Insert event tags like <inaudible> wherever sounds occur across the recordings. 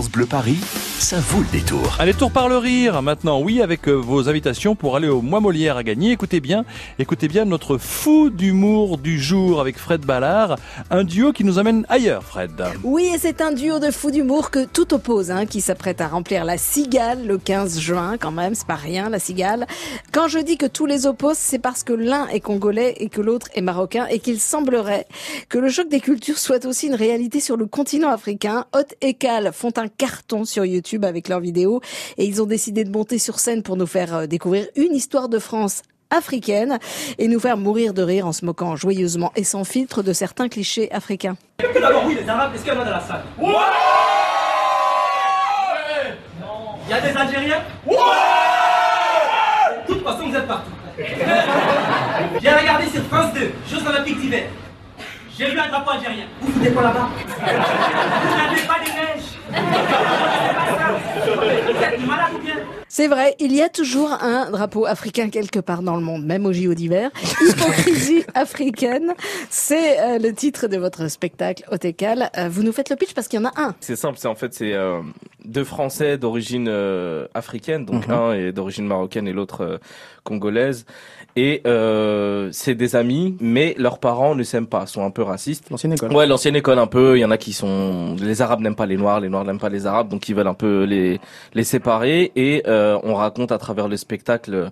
Bleu Paris, ça vaut le détour. Allez, tour par le rire maintenant, oui, avec euh, vos invitations pour aller au Mois Molière à gagner. Écoutez bien, écoutez bien notre fou d'humour du jour avec Fred Ballard, un duo qui nous amène ailleurs, Fred. Oui, et c'est un duo de fous d'humour que tout oppose, hein, qui s'apprête à remplir la Cigale le 15 juin, quand même, c'est pas rien, la Cigale. Quand je dis que tous les opposent, c'est parce que l'un est congolais et que l'autre est marocain, et qu'il semblerait que le choc des cultures soit aussi une réalité sur le continent africain. Hot et Cal font un carton sur YouTube avec leurs vidéos, et ils ont décidé de monter sur scène pour nous faire euh, découvrir une histoire de France africaine et nous faire mourir de rire en se moquant joyeusement et sans filtre de certains clichés africains. D'abord, oui, les Arabes, est-ce qu'il y en a dans la salle? Ouais Il y a des Algériens? Ouais De toute façon, vous êtes partout. <laughs> Viens regarder sur France 2, Jeux Olympiques d'hiver. J'ai vu un drapeau algérien. Vous foutez quoi là-bas? <laughs> <laughs> Mala copia. C'est vrai, il y a toujours un drapeau africain quelque part dans le monde, même au JO d'hiver. Hypocrisie <laughs> africaine, c'est euh, le titre de votre spectacle Otécal. Euh, vous nous faites le pitch parce qu'il y en a un. C'est simple, c'est en fait c'est euh, deux Français d'origine euh, africaine, donc Mhm. un est d'origine marocaine et l'autre euh, congolaise, et euh, c'est des amis, mais leurs parents ne s'aiment pas, sont un peu racistes. L'ancienne école. Ouais, l'ancienne école un peu. Il y en a qui sont les Arabes n'aiment pas les Noirs, les Noirs n'aiment pas les Arabes, donc ils veulent un peu les les séparer. Et euh, on raconte à travers le spectacle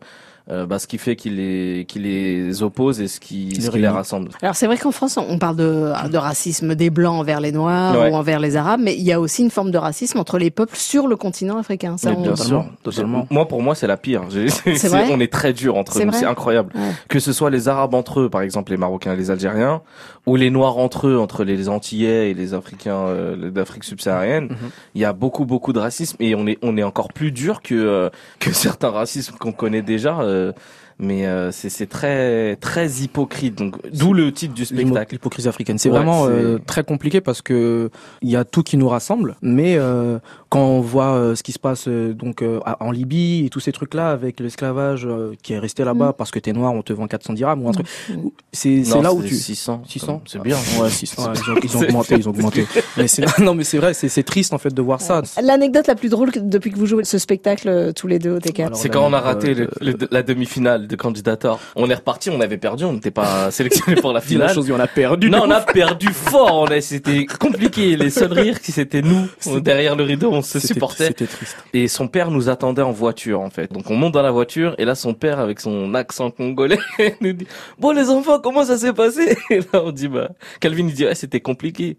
euh, bah, ce qui fait qu'il les qui les oppose et ce qui ce qui les rassemble. Alors c'est vrai qu'en France, on parle de, de racisme des blancs envers les noirs Ouais. ou envers les arabes, mais il y a aussi une forme de racisme entre les peuples sur le continent africain. Ça, on- bien totalement, sûr, totalement. Moi, pour moi, c'est la pire. <laughs> Vrai on est très dur entre nous. C'est incroyable. Ouais. Que ce soit les Arabes entre eux, par exemple les Marocains et les Algériens, ou les Noirs entre eux, entre les Antillais et les Africains euh, d'Afrique subsaharienne, Mhm. il y a beaucoup, beaucoup de racisme et on est, on est encore plus dur que euh, que certains racismes qu'on connaît déjà. euh, euh, mais euh, c'est c'est très, très hypocrite. Donc, d'où le titre du spectacle. L'hypocrisie africaine. C'est Ouais, vraiment euh, très compliqué parce que il y a tout qui nous rassemble, mais euh, quand on voit euh, ce qui se passe euh, donc euh, en Libye et tous ces trucs-là avec l'esclavage euh, qui est resté là-bas Mm. parce que t'es noir, on te vend 400 dirhams ou un truc. Mm. C'est là où tu 600. 600 C'est bien. Ouais, 600. <laughs> Ouais, ils ont, ils ont C'est- augmenté, ils ont augmenté. <laughs> Mais c'est non, mais c'est vrai, c'est triste en fait de voir ça. L'anecdote la plus drôle depuis que vous jouez ce spectacle euh, tous les deux au TK. C'est quand on a raté le- le- la demi-finale de Candidator. On est reparti, on avait perdu, on n'était pas <laughs> sélectionné pour la finale. chose, on a perdu. Non, on a perdu fort. On a, c'était compliqué. Les seuls rires, si c'était nous <laughs> derrière le rideau, on se supportait. C'était triste. Et son père nous attendait en voiture, en fait. Donc on monte dans la voiture et là son père avec son accent congolais <laughs> nous dit bon les enfants comment ça s'est passé Et là on dit bah Calvin il dit ouais c'était compliqué.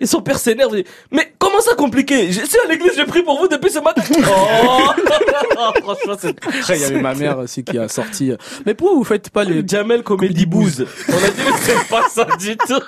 Et son père s'énerve il dit mais comment ça compliqué? J'ai- C'est à l'église j'ai pris pour vous depuis ce matin. oh franchement c'est Après, il y avait ma mère aussi qui a sorti. euh, Mais pourquoi vous faites pas les Jamel Comedy Booze. On a dit mais c'est pas ça du tout.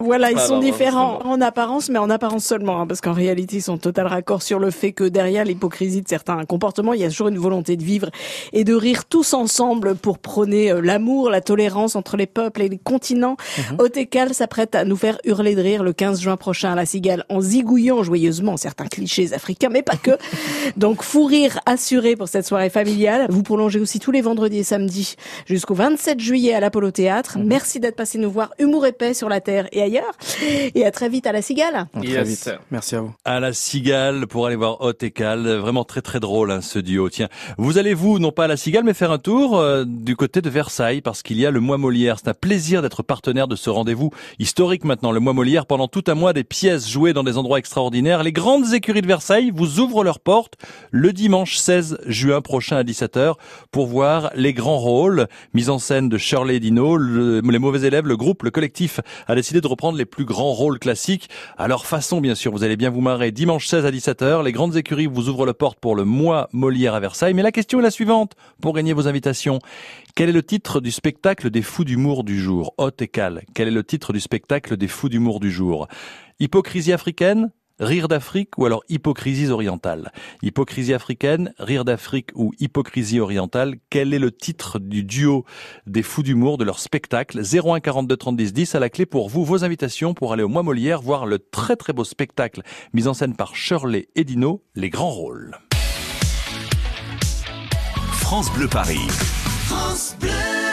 Voilà, ils Ah sont non, non, différents en apparence, mais en apparence seulement, hein, parce qu'en réalité, ils sont total raccord sur le fait que derrière l'hypocrisie de certains comportements, il y a toujours une volonté de vivre et de rire tous ensemble pour prôner euh, l'amour, la tolérance entre les peuples et les continents. Otécal s'apprête à nous faire hurler de rire le 15 juin prochain à la Cigale en zigouillant joyeusement certains clichés africains, mais pas que. <laughs> Donc, fou rire assuré pour cette soirée familiale. Vous prolongez aussi tous les vendredis et samedis jusqu'au 27 juillet à l'Apollo Théâtre. Merci d'être passé nous voir. Humour épais sur la Terre et ailleurs. Et à très vite à la Cigale. Très Yes. vite. Merci à vous. à la Cigale pour aller voir Hot et Cal. Vraiment très très drôle hein, ce duo. Tiens, vous allez vous non pas à la Cigale mais faire un tour euh, du côté de Versailles parce qu'il y a le mois Molière. C'est un plaisir d'être partenaire de ce rendez-vous historique maintenant. Le mois Molière pendant tout un mois des pièces jouées dans des endroits extraordinaires. Les grandes écuries de Versailles vous ouvrent leurs portes le dimanche 16 juin prochain à 17h pour voir les grands rôles mis en scène de Shirley Dino, le- les mauvais élèves, le groupe, le collectif a décidé de reprendre les plus grands rôles classiques à leur façon bien sûr. Vous allez bien vous marrer. Dimanche 16 à 17h, les grandes écuries vous ouvrent la porte pour le mois Molière à Versailles. Mais la question est la suivante pour gagner vos invitations. Quel est le titre du spectacle des fous d'humour du jour? Hot et Cal. Quel est le titre du spectacle des fous d'humour du jour? Hypocrisie africaine Rire d'Afrique ou alors hypocrisie orientale Hypocrisie africaine, rire d'Afrique ou hypocrisie orientale, quel est le titre du duo des fous d'humour de leur spectacle? 01 42 30 10 10 à la clé pour vous vos invitations pour aller au Mois Molière voir le très très beau spectacle mis en scène par Shirley et Dino, les grands rôles. France Bleu Paris. France Bleu.